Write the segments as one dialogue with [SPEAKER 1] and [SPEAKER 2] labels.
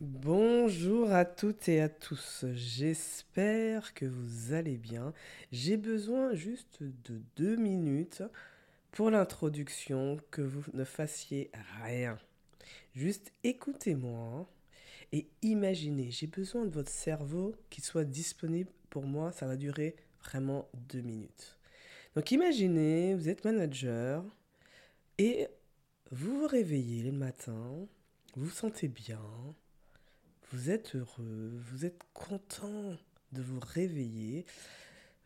[SPEAKER 1] Bonjour à toutes et à tous, j'espère que vous allez bien. J'ai besoin juste de deux minutes pour l'introduction, que vous ne fassiez rien. Juste écoutez-moi et imaginez, j'ai besoin de votre cerveau qui soit disponible pour moi, ça va durer vraiment deux minutes. Donc imaginez, vous êtes manager et vous vous réveillez le matin, vous vous sentez bien, vous êtes heureux, vous êtes content de vous réveiller.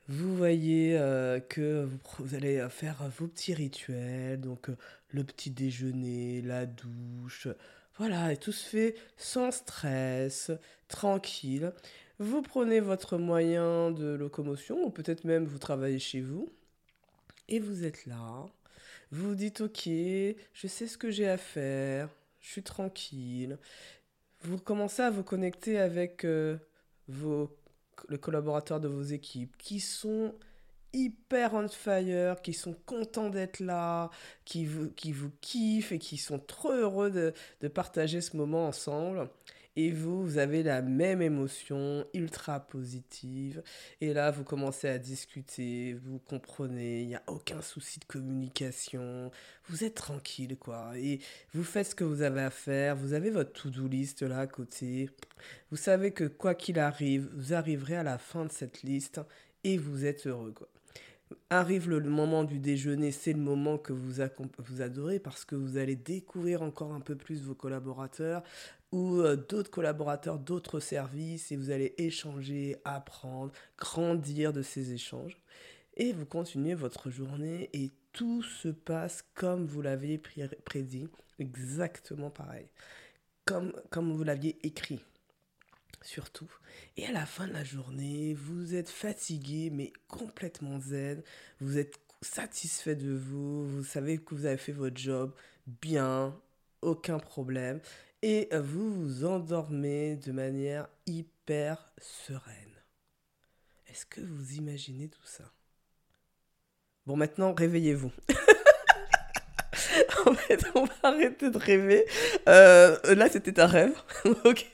[SPEAKER 1] Vous voyez euh, que vous, allez faire vos petits rituels, donc euh, le petit déjeuner, la douche, voilà, et tout se fait sans stress, tranquille. Vous prenez votre moyen de locomotion, ou peut-être même vous travaillez chez vous, et vous êtes là. Vous vous dites, ok, je sais ce que j'ai à faire, je suis tranquille, vous commencez à vous connecter avec euh, vos, les collaborateurs de vos équipes qui sont hyper on fire, qui sont contents d'être là, qui vous, qui vous kiffent et qui sont trop heureux de, de partager ce moment ensemble. Et vous, vous avez la même émotion, ultra positive. Et là, vous commencez à discuter, vous comprenez, il n'y a aucun souci de communication. Vous êtes tranquille, quoi. Et vous faites ce que vous avez à faire. Vous avez votre to-do list là à côté. Vous savez que quoi qu'il arrive, vous arriverez à la fin de cette liste et vous êtes heureux, quoi arrive le, moment du déjeuner, c'est le moment que vous, vous adorez parce que vous allez découvrir encore un peu plus vos collaborateurs ou euh, d'autres collaborateurs d'autres services et vous allez échanger, apprendre, grandir de ces échanges. Et vous continuez votre journée et tout se passe comme vous l'aviez prédit, exactement pareil, comme, comme vous l'aviez écrit surtout. Et à la fin de la journée, vous êtes fatigué, mais complètement zen. Vous êtes satisfait de vous. Vous savez que vous avez fait votre job bien, aucun problème. Et vous vous endormez de manière hyper sereine. Est-ce que vous imaginez tout ça? Bon, maintenant, réveillez-vous. en fait, on va arrêter de rêver. Euh, là, c'était un rêve, ok.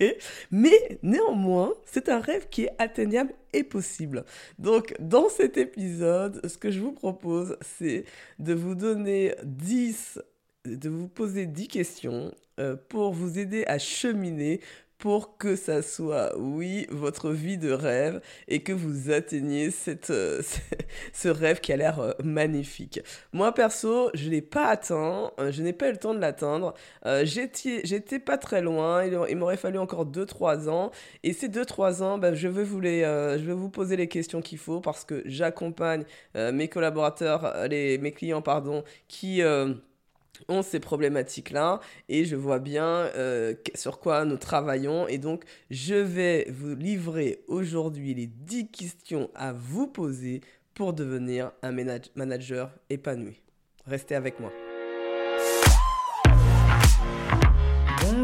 [SPEAKER 1] Mais néanmoins, c'est un rêve qui est atteignable et possible. Donc, dans cet épisode, ce que je vous propose, c'est de vous donner 10 de vous poser 10 questions euh, pour vous aider à cheminer pour que ça soit, oui, votre vie de rêve et que vous atteigniez cette, euh, ce rêve qui a l'air euh, magnifique. Moi, perso, je ne l'ai pas atteint, je n'ai pas eu le temps de l'atteindre. J'étais pas très loin, il, m'aurait fallu encore 2-3 ans. Et ces 2-3 ans, je, vais vous les, je vais vous poser les questions qu'il faut parce que j'accompagne mes collaborateurs, les, mes clients, pardon, qui ont ces problématiques-là et je vois bien euh, sur quoi nous travaillons. Et donc, je vais vous livrer aujourd'hui les 10 questions à vous poser pour devenir un manager épanoui. Restez avec moi.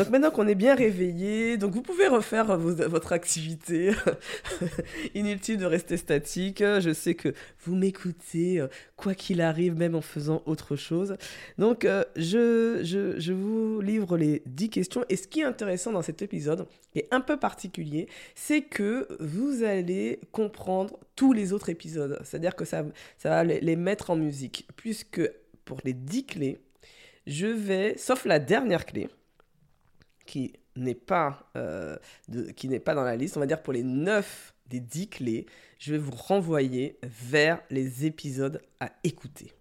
[SPEAKER 1] Donc maintenant qu'on est bien réveillé, donc vous pouvez refaire votre activité. Inutile de rester statique. Je sais que vous m'écoutez, euh, quoi qu'il arrive, même en faisant autre chose. Donc euh, je, je, je, vous livre les 10 questions. Et ce qui est intéressant dans cet épisode, et un peu particulier, c'est que vous allez comprendre tous les autres épisodes. C'est-à-dire que ça, ça va les, les mettre en musique. Puisque pour les 10 clés, je vais, sauf la dernière clé, qui n'est pas, euh, qui n'est pas dans la liste, on va dire pour les 9 des 10 clés, je vais vous renvoyer vers les épisodes à écouter.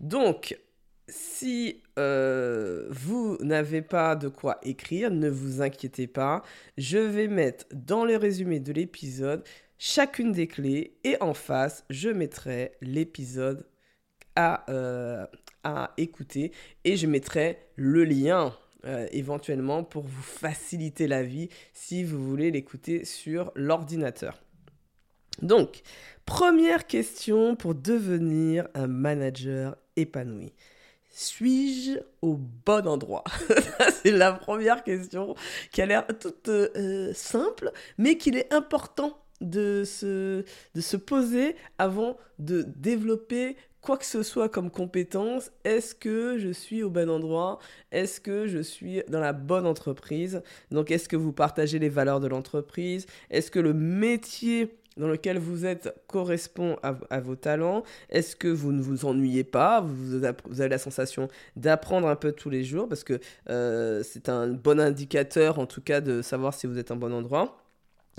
[SPEAKER 1] Donc, si euh, vous n'avez pas de quoi écrire, ne vous inquiétez pas. Je vais mettre dans le résumé de l'épisode chacune des clés et en face, je mettrai l'épisode à, euh, à écouter et je mettrai le lien euh, éventuellement pour vous faciliter la vie si vous voulez l'écouter sur l'ordinateur. Donc, première question pour devenir un manager épanoui. Suis-je au bon endroit? C'est la première question qui a l'air toute euh, simple, mais qu'il est important de se, de se poser avant de développer quoi que ce soit comme compétence, est-ce que je suis au bon endroit? Est-ce que je suis dans la bonne entreprise? Donc, est-ce que vous partagez les valeurs de l'entreprise? Est-ce que le métier dans lequel vous êtes correspond à, vos talents? Est-ce que vous ne vous ennuyez pas? Vous, avez la sensation d'apprendre un peu tous les jours Parce que euh, c'est un bon indicateur, en tout cas, de savoir si vous êtes un bon endroit.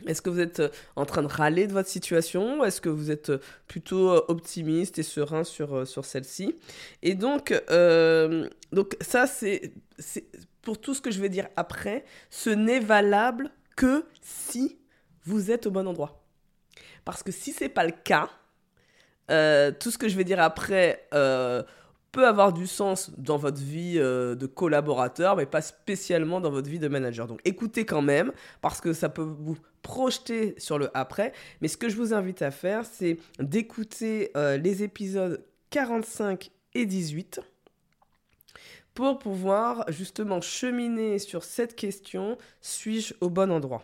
[SPEAKER 1] Est-ce que vous êtes euh, en train de râler de votre situation Est-ce que vous êtes euh, plutôt euh, optimiste et serein sur, celle-ci? Et donc, donc ça, c'est pour tout ce que je vais dire après, ce n'est valable que si vous êtes au bon endroit. Parce que si ce n'est pas le cas, tout ce que je vais dire après peut avoir du sens dans votre vie euh, de collaborateur, mais pas spécialement dans votre vie de manager. Donc écoutez quand même, parce que ça peut vous projeter sur le après. Mais ce que je vous invite à faire, c'est d'écouter euh, les épisodes 45 et 18 pour pouvoir justement cheminer sur cette question, suis-je au bon endroit?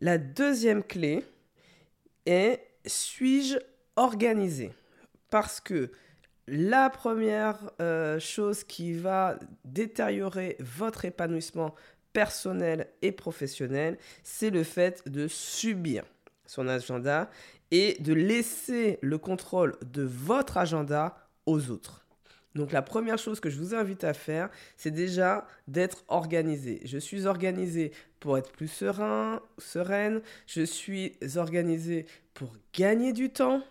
[SPEAKER 1] La deuxième clé est, suis-je organisé? Parce que la première euh, chose qui va détériorer votre épanouissement personnel et professionnel, c'est le fait de subir son agenda et de laisser le contrôle de votre agenda aux autres. Donc la première chose que je vous invite à faire, c'est déjà d'être organisé. Je suis organisé pour être plus serein, sereine. Je suis organisé pour gagner du temps.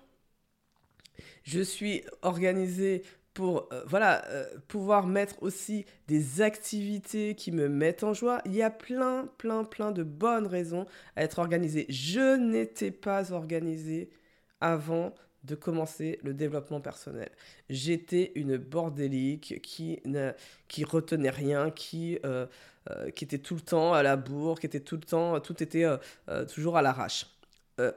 [SPEAKER 1] Je suis organisé pour euh, voilà, euh, pouvoir mettre aussi des activités qui me mettent en joie. Il y a plein, plein, plein de bonnes raisons à être organisé. Je n'étais pas organisé avant de commencer le développement personnel. J'étais une bordélique qui ne qui retenait rien, qui, euh, qui était tout le temps à la bourre, qui était tout le temps, tout était toujours à l'arrache.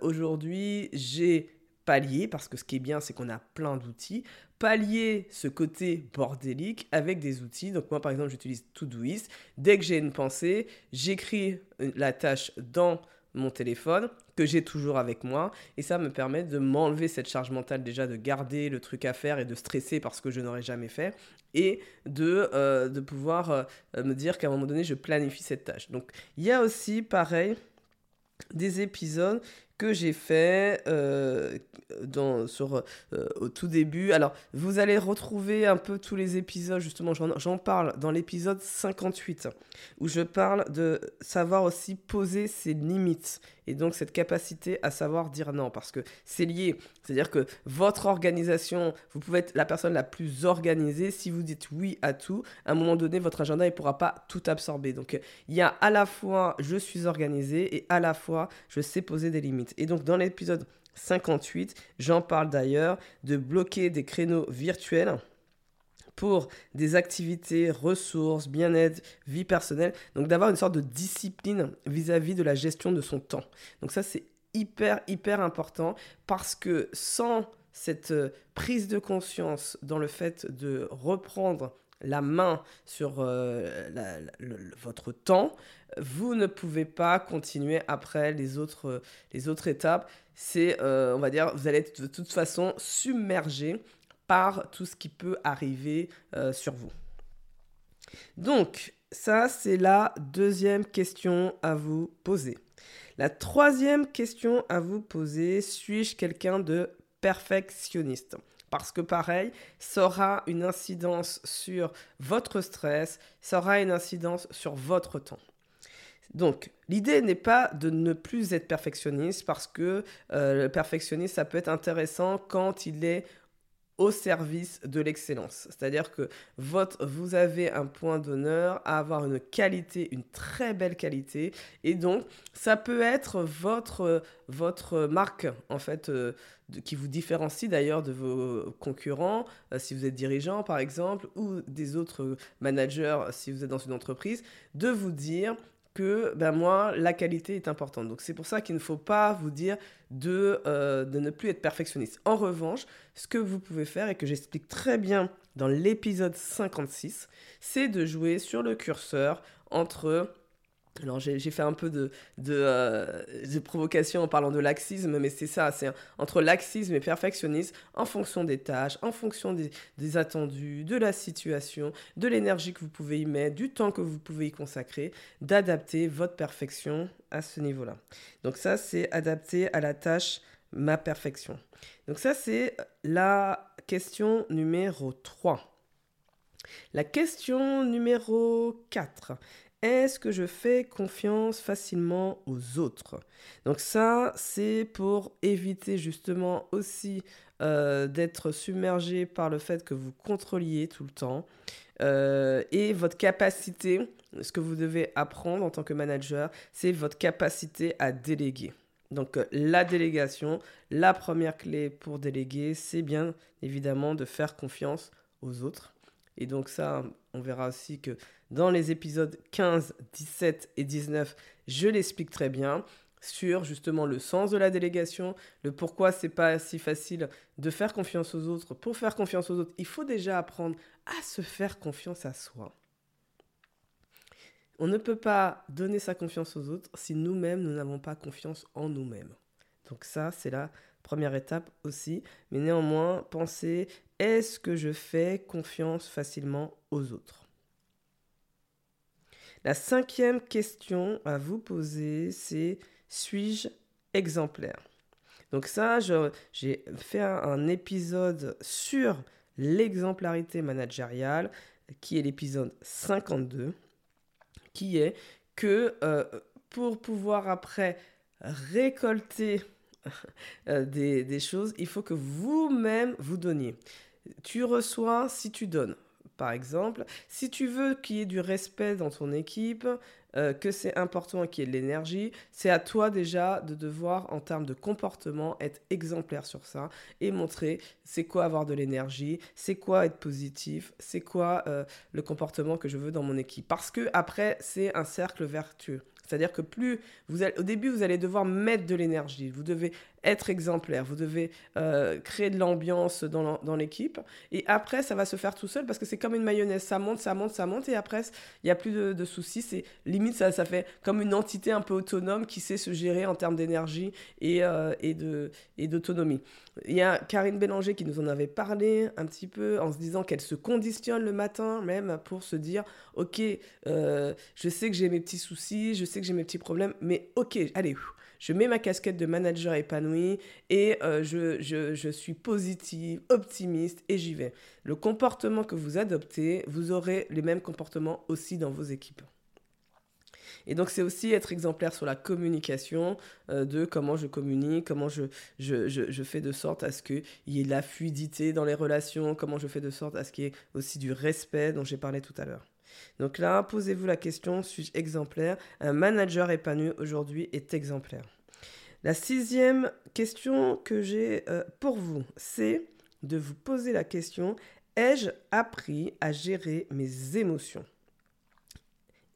[SPEAKER 1] Aujourd'hui, j'ai pallier, parce que ce qui est bien, c'est qu'on a plein d'outils, pallier ce côté bordélique avec des outils. Donc moi, par exemple, j'utilise Todoist. Dès que j'ai une pensée, j'écris euh, la tâche dans mon téléphone que j'ai toujours avec moi et ça me permet de m'enlever cette charge mentale déjà de garder le truc à faire et de stresser parce que je n'aurais jamais fait et de, euh, pouvoir euh, me dire qu'à un moment donné je planifie cette tâche donc il y a aussi pareil des épisodes que j'ai fait euh, dans, sur, euh, au tout début. Alors, vous allez retrouver un peu tous les épisodes, justement, j'en parle dans l'épisode 58, où je parle de savoir aussi poser ses limites et donc cette capacité à savoir dire non, parce que c'est lié. C'est-à-dire que votre organisation, vous pouvez être la personne la plus organisée. Si vous dites oui à tout, à un moment donné, votre agenda ne pourra pas tout absorber. Donc il y a à la fois je suis organisé et à la fois je sais poser des limites. Et donc dans l'épisode 58, j'en parle d'ailleurs de bloquer des créneaux virtuels pour des activités, ressources, bien-être, vie personnelle. Donc d'avoir une sorte de discipline vis-à-vis de la gestion de son temps. Donc ça c'est hyper, hyper important parce que sans cette euh, prise de conscience dans le fait de reprendre la main sur euh, votre temps, vous ne pouvez pas continuer après les autres, les autres étapes. C'est, euh, on va dire, vous allez être de toute façon submergé par tout ce qui peut arriver sur vous. Donc, ça, c'est la deuxième question à vous poser. La troisième question à vous poser, suis-je quelqu'un de perfectionniste parce que pareil, ça aura une incidence sur votre stress, ça aura une incidence sur votre temps. Donc, l'idée n'est pas de ne plus être perfectionniste parce que euh, le perfectionniste, ça peut être intéressant quand il est au service de l'excellence. C'est-à-dire que votre, vous avez un point d'honneur à avoir une qualité, une très belle qualité. Et donc, ça peut être votre, votre marque, en fait, euh, qui vous différencie d'ailleurs de vos concurrents, euh, si vous êtes dirigeant, par exemple, ou des autres managers, si vous êtes dans une entreprise, de vous dire que ben moi, la qualité est importante. Donc c'est pour ça qu'il ne faut pas vous dire de, euh, de ne plus être perfectionniste. En revanche, ce que vous pouvez faire et que j'explique très bien dans l'épisode 56, c'est de jouer sur le curseur entre alors j'ai fait un peu de, euh, de, provocation en parlant de laxisme, mais c'est ça, c'est entre laxisme et perfectionnisme en fonction des tâches, en fonction des, des attendus, de la situation, de l'énergie que vous pouvez y mettre, du temps que vous pouvez y consacrer, d'adapter votre perfection à ce niveau-là. Donc ça, c'est adapter à la tâche ma perfection. Donc ça, c'est la question numéro 3. La question numéro 4. Est-ce que je fais confiance facilement aux autres? Donc ça, c'est pour éviter justement aussi euh, d'être submergé par le fait que vous contrôliez tout le temps euh, et votre capacité, ce que vous devez apprendre en tant que manager, c'est votre capacité à déléguer. Donc euh, la délégation, la première clé pour déléguer, c'est bien évidemment de faire confiance aux autres. Et donc ça, on verra aussi que dans les épisodes 15, 17 et 19, je l'explique très bien sur justement le sens de la délégation, le pourquoi c'est pas si facile de faire confiance aux autres. Pour faire confiance aux autres, il faut déjà apprendre à se faire confiance à soi. On ne peut pas donner sa confiance aux autres si nous-mêmes, nous n'avons pas confiance en nous-mêmes. Donc ça, c'est la première étape aussi. Mais néanmoins, pensez, est-ce que je fais confiance facilement aux autres? La cinquième question à vous poser, c'est suis-je exemplaire? Donc ça, j'ai fait un, épisode sur l'exemplarité managériale, qui est l'épisode 52, qui est que euh, pour pouvoir après récolter des, des, choses, il faut que vous-même vous donniez. Tu reçois si tu donnes par exemple. Si tu veux qu'il y ait du respect dans ton équipe, euh, que c'est important qu'il y ait de l'énergie, c'est à toi déjà de devoir, en termes de comportement, être exemplaire sur ça et montrer c'est quoi avoir de l'énergie, c'est quoi être positif, c'est quoi euh, le comportement que je veux dans mon équipe. Parce que après, c'est un cercle vertueux. C'est-à-dire que plus vous au début, vous allez devoir mettre de l'énergie, vous devez être exemplaire, vous devez euh, créer de l'ambiance dans l'équipe. Et après, ça va se faire tout seul parce que c'est comme une mayonnaise, ça monte, ça monte, ça monte. Et après, il n'y a plus de, soucis. C'est limite, ça, fait comme une entité un peu autonome qui sait se gérer en termes d'énergie et, euh, et d'autonomie. Il y a Karine Bélanger qui nous en avait parlé un petit peu en se disant qu'elle se conditionne le matin même pour se dire, ok, euh, je sais que j'ai mes petits soucis, je sais que j'ai mes petits problèmes, mais ok, allez, je mets ma casquette de manager épanoui et euh, je, suis positive, optimiste et j'y vais. Le comportement que vous adoptez, vous aurez les mêmes comportements aussi dans vos équipes. Et donc, c'est aussi être exemplaire sur la communication euh, de comment je communique, comment je, je, fais de sorte à ce qu'il y ait de la fluidité dans les relations, comment je fais de sorte à ce qu'il y ait aussi du respect dont j'ai parlé tout à l'heure. Donc là, posez-vous la question, suis-je exemplaire? Un manager épanoui aujourd'hui est exemplaire. La sixième question que j'ai euh, pour vous, c'est de vous poser la question, ai-je appris à gérer mes émotions?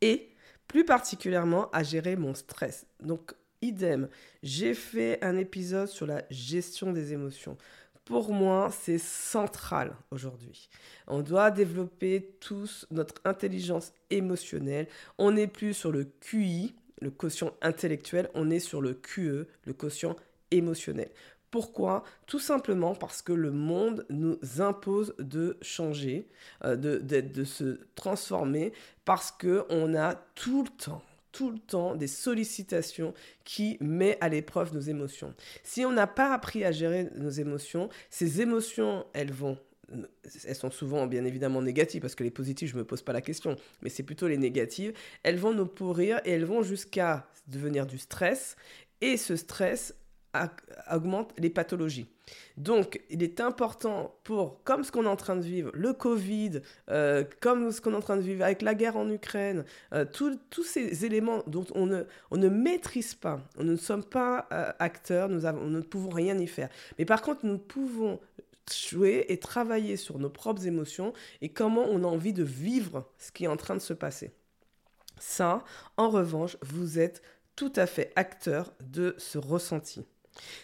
[SPEAKER 1] Et plus particulièrement à gérer mon stress. Donc, idem, j'ai fait un épisode sur la gestion des émotions pour moi, c'est central aujourd'hui. On doit développer tous notre intelligence émotionnelle. On n'est plus sur le QI, le quotient intellectuel, on est sur le QE, le quotient émotionnel. Pourquoi? Tout simplement parce que le monde nous impose de changer, euh, de, de, se transformer, parce qu'on a tout le temps, tout le temps des sollicitations qui met à l'épreuve nos émotions. Si on n'a pas appris à gérer nos émotions, ces émotions, elles vont elles sont souvent bien évidemment négatives parce que les positives, je ne me pose pas la question, mais c'est plutôt les négatives. Elles vont nous pourrir et elles vont jusqu'à devenir du stress. Et ce stress augmente les pathologies. Donc, il est important pour, comme ce qu'on est en train de vivre, le Covid, euh, comme ce qu'on est en train de vivre avec la guerre en Ukraine, euh, tous ces éléments dont on ne, on maîtrise pas, nous ne sommes pas euh, acteurs, nous, nous ne pouvons rien y faire. Mais par contre, nous pouvons jouer et travailler sur nos propres émotions et comment on a envie de vivre ce qui est en train de se passer. Ça, en revanche, vous êtes tout à fait acteur de ce ressenti.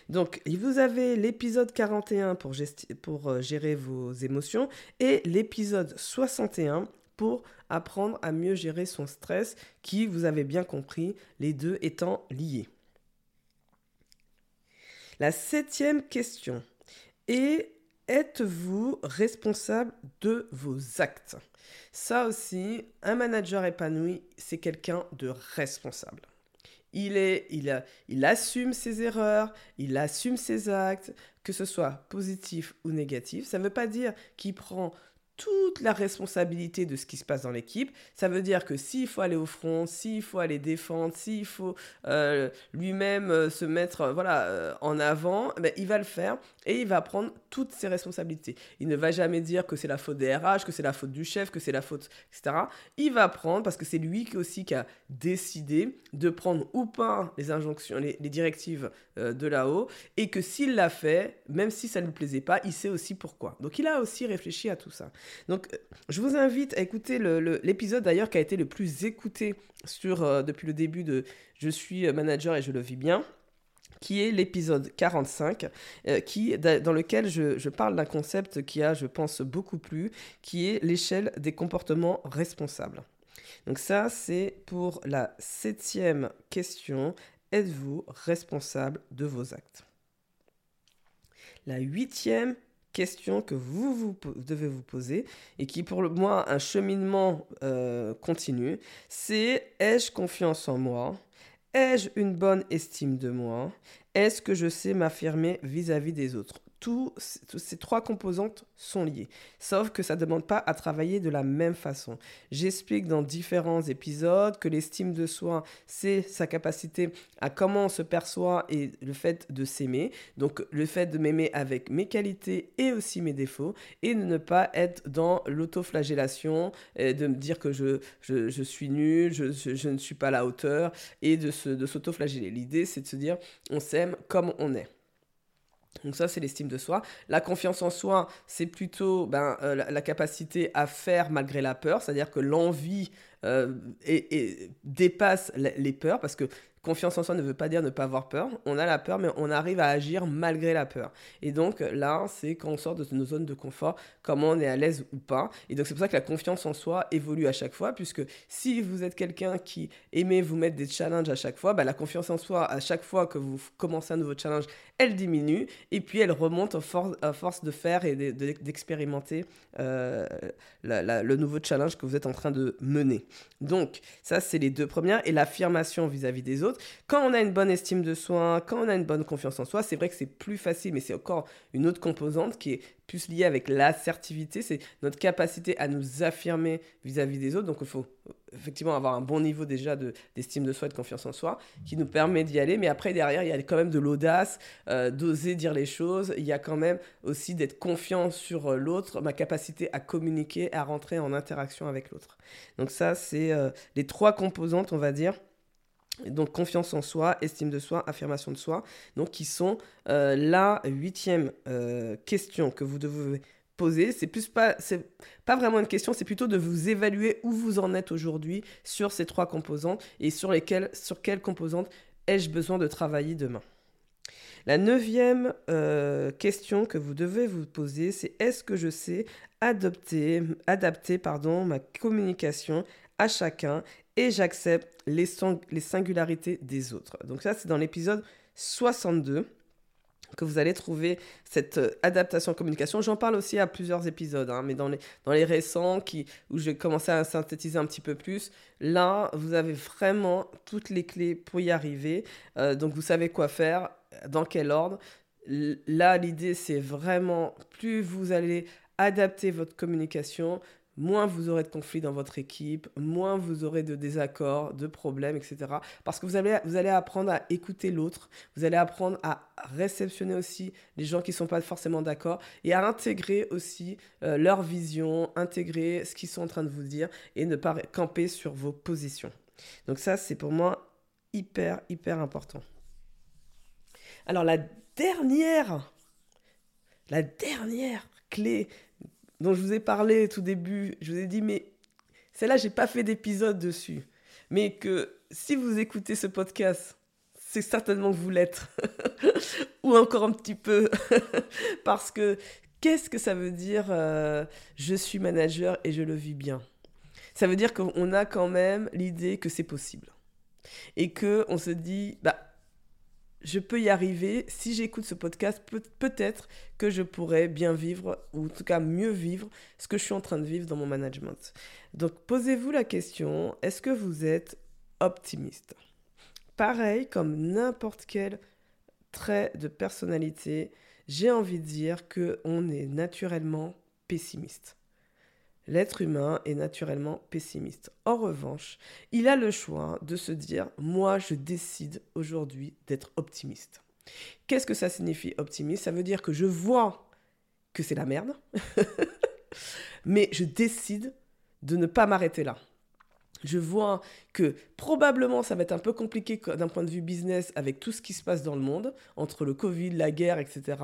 [SPEAKER 1] Donc, vous avez l'épisode 41 pour, euh, gérer vos émotions et l'épisode 61 pour apprendre à mieux gérer son stress, qui, vous avez bien compris, les deux étant liés. La septième question est êtes-vous responsable de vos actes? Ça aussi, un manager épanoui, c'est quelqu'un de responsable. Il, est, il, il assume ses erreurs, il assume ses actes, que ce soit positif ou négatif. Ça ne veut pas dire qu'il prend toute la responsabilité de ce qui se passe dans l'équipe. Ça veut dire que s'il faut aller au front, s'il faut aller défendre, s'il faut euh, lui-même euh, se mettre euh, voilà, en avant, ben, il va le faire et il va prendre toutes ses responsabilités. Il ne va jamais dire que c'est la faute des RH, que c'est la faute du chef, que c'est la faute, etc. Il va prendre, parce que c'est lui aussi qui a décidé de prendre ou pas les injonctions, les, directives de là-haut, et que s'il l'a fait, même si ça ne lui plaisait pas, il sait aussi pourquoi. Donc il a aussi réfléchi à tout ça. Donc, je vous invite à écouter l'épisode d'ailleurs qui a été le plus écouté euh, depuis le début de Je suis manager et je le vis bien qui est l'épisode 45, euh, qui, dans lequel je, je parle d'un concept qui a, je pense, beaucoup plu, qui est l'échelle des comportements responsables. Donc ça, c'est pour la septième question. Êtes-vous responsable de vos actes? La huitième question que vous, devez vous poser et qui pour moi un cheminement euh, continu, c'est ai-je confiance en moi? Ai-je une bonne estime de moi? Est-ce que je sais m'affirmer vis-à-vis des autres? Tous, ces trois composantes sont liées, sauf que ça ne demande pas à travailler de la même façon. J'explique dans différents épisodes que l'estime de soi, c'est sa capacité à comment on se perçoit et le fait de s'aimer. Donc le fait de m'aimer avec mes qualités et aussi mes défauts, et de ne pas être dans l'autoflagellation, de me dire que je, je, suis nul, je, je, ne suis pas à la hauteur, et de s'autoflageller. De L'idée, c'est de se dire, on s'aime comme on est. Donc ça, c'est l'estime de soi. La confiance en soi, c'est plutôt ben, euh, la, capacité à faire malgré la peur, c'est-à-dire que l'envie euh, dépasse les peurs, parce que Confiance en soi ne veut pas dire ne pas avoir peur. On a la peur, mais on arrive à agir malgré la peur. Et donc là, c'est quand on sort de nos zones de confort, comment on est à l'aise ou pas. Et donc c'est pour ça que la confiance en soi évolue à chaque fois, puisque si vous êtes quelqu'un qui aimait vous mettre des challenges à chaque fois, bah, la confiance en soi, à chaque fois que vous commencez un nouveau challenge, elle diminue, et puis elle remonte à force, de faire et d'expérimenter euh, le nouveau challenge que vous êtes en train de mener. Donc ça, c'est les deux premières. Et l'affirmation vis-à-vis des autres quand on a une bonne estime de soi, quand on a une bonne confiance en soi, c'est vrai que c'est plus facile, mais c'est encore une autre composante qui est plus liée avec l'assertivité, c'est notre capacité à nous affirmer vis-à-vis des autres. Donc il faut effectivement avoir un bon niveau déjà d'estime de, soi et de confiance en soi qui nous permet d'y aller. Mais après, derrière, il y a quand même de l'audace, euh, d'oser dire les choses. Il y a quand même aussi d'être confiant sur euh, l'autre, ma capacité à communiquer, à rentrer en interaction avec l'autre. Donc ça, c'est euh, les trois composantes, on va dire, donc confiance en soi, estime de soi, affirmation de soi, donc qui sont euh, la huitième euh, question que vous devez poser. C'est plus pas, vraiment une question, c'est plutôt de vous évaluer où vous en êtes aujourd'hui sur ces trois composantes et sur lesquelles, sur quelles composantes ai-je besoin de travailler demain. La neuvième euh, question que vous devez vous poser, c'est est-ce que je sais adopter, adapter pardon, ma communication à chacun et j'accepte les, les singularités des autres. Donc ça, c'est dans l'épisode 62 que vous allez trouver cette euh, adaptation communication. J'en parle aussi à plusieurs épisodes, hein, mais dans les, dans les récents qui, où j'ai commencé à synthétiser un petit peu plus, là, vous avez vraiment toutes les clés pour y arriver. Euh, donc, vous savez quoi faire, dans quel ordre. Là, l'idée, c'est vraiment, plus vous allez adapter votre communication, moins vous aurez de conflits dans votre équipe, moins vous aurez de désaccords, de problèmes, etc. Parce que vous allez, vous allez apprendre à écouter l'autre, vous allez apprendre à réceptionner aussi les gens qui ne sont pas forcément d'accord et à intégrer aussi euh, leur vision, intégrer ce qu'ils sont en train de vous dire et ne pas camper sur vos positions. Donc ça, c'est pour moi hyper, hyper important. Alors la dernière, la dernière clé dont je vous ai parlé tout début, je vous ai dit, mais celle-là, j'ai pas fait d'épisode dessus. Mais que si vous écoutez ce podcast, c'est certainement que vous l'êtes. Ou encore un petit peu. Parce que qu'est-ce que ça veut dire euh, je suis manager et je le vis bien? Ça veut dire qu'on a quand même l'idée que c'est possible. Et que on se dit, bah, je peux y arriver. Si j'écoute ce podcast, peut-être que je pourrais bien vivre, ou en tout cas mieux vivre, ce que je suis en train de vivre dans mon management. Donc posez-vous la question, est-ce que vous êtes optimiste? Pareil, comme n'importe quel trait de personnalité, j'ai envie de dire qu'on est naturellement pessimiste. L'être humain est naturellement pessimiste. En revanche, il a le choix de se dire, moi je décide aujourd'hui d'être optimiste. Qu'est-ce que ça signifie optimiste? Ça veut dire que je vois que c'est la merde, mais je décide de ne pas m'arrêter là je vois que probablement ça va être un peu compliqué d'un point de vue business avec tout ce qui se passe dans le monde, entre le Covid, la guerre, etc.,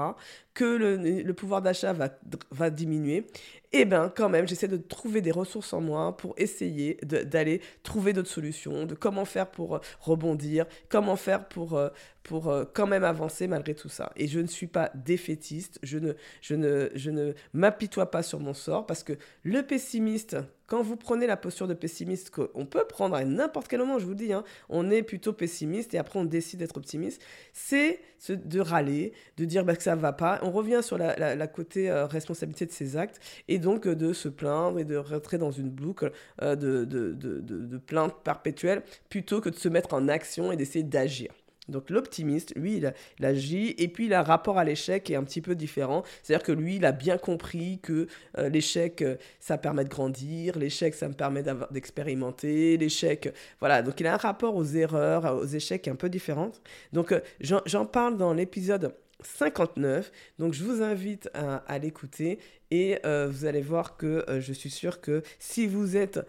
[SPEAKER 1] que le, pouvoir d'achat va, va diminuer. Et eh bien quand même, j'essaie de trouver des ressources en moi pour essayer d'aller trouver d'autres solutions, de comment faire pour euh, rebondir, comment faire pour, euh, pour euh, quand même avancer malgré tout ça. Et je ne suis pas défaitiste, je ne, je ne, je ne m'apitoie pas sur mon sort parce que le pessimiste, quand vous prenez la posture de pessimiste, qu'on peut prendre à n'importe quel moment, je vous dis, hein, on est plutôt pessimiste et après on décide d'être optimiste, c'est de râler, de dire bah, que ça ne va pas. On revient sur la, côté euh, responsabilité de ses actes et donc euh, de se plaindre et de rentrer dans une boucle de, de, de, de plainte perpétuelle plutôt que de se mettre en action et d'essayer d'agir. Donc l'optimiste, lui, il, agit et puis il a un rapport à l'échec est un petit peu différent. C'est-à-dire que lui, il a bien compris que euh, l'échec, euh, ça permet de grandir, l'échec, ça me permet d'expérimenter, l'échec, voilà. Donc il a un rapport aux erreurs, aux échecs un peu différent. Donc euh, j'en parle dans l'épisode 59. Donc je vous invite à, l'écouter et vous allez voir que je suis sûr que si vous êtes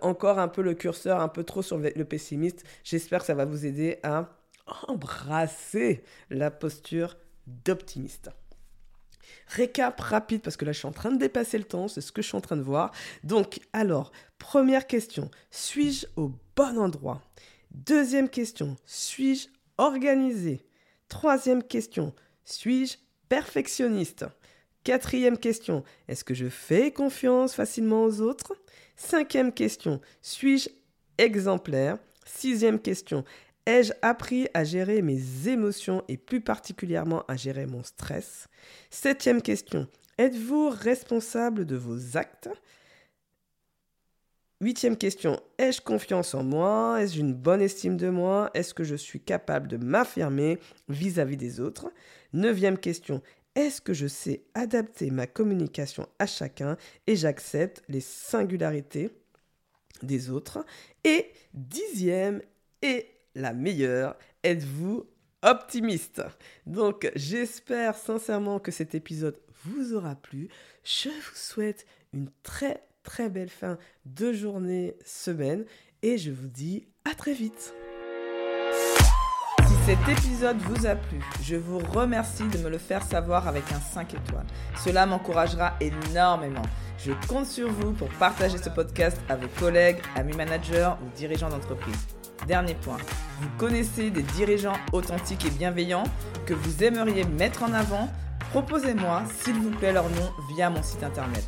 [SPEAKER 1] encore un peu le curseur, un peu trop sur le pessimiste, j'espère que ça va vous aider à embrasser la posture d'optimiste. Récap rapide parce que là je suis en train de dépasser le temps, c'est ce que je suis en train de voir. Donc alors, première question, suis-je au bon endroit? Deuxième question, suis-je organisé? Troisième question, suis-je perfectionniste? Quatrième question, est-ce que je fais confiance facilement aux autres? Cinquième question, suis-je exemplaire? Sixième question, Ai-je appris à gérer mes émotions et plus particulièrement à gérer mon stress? Septième question. Êtes-vous responsable de vos actes? Huitième question. Ai-je confiance en moi? Ai-je une bonne estime de moi? Est-ce que je suis capable de m'affirmer vis-à-vis des autres? Neuvième question. Est-ce que je sais adapter ma communication à chacun et j'accepte les singularités des autres? Et dixième et la meilleure. Êtes-vous optimiste? Donc j'espère sincèrement que cet épisode vous aura plu. Je vous souhaite une très très belle fin de journée, semaine et je vous dis à très vite. Si cet épisode vous a plu, je vous remercie de me le faire savoir avec un 5 étoiles. Cela m'encouragera énormément. Je compte sur vous pour partager ce podcast à vos collègues, amis managers ou dirigeants d'entreprise. Dernier point, vous connaissez des dirigeants authentiques et bienveillants que vous aimeriez mettre en avant? Proposez-moi, s'il vous plaît, leur nom via mon site internet.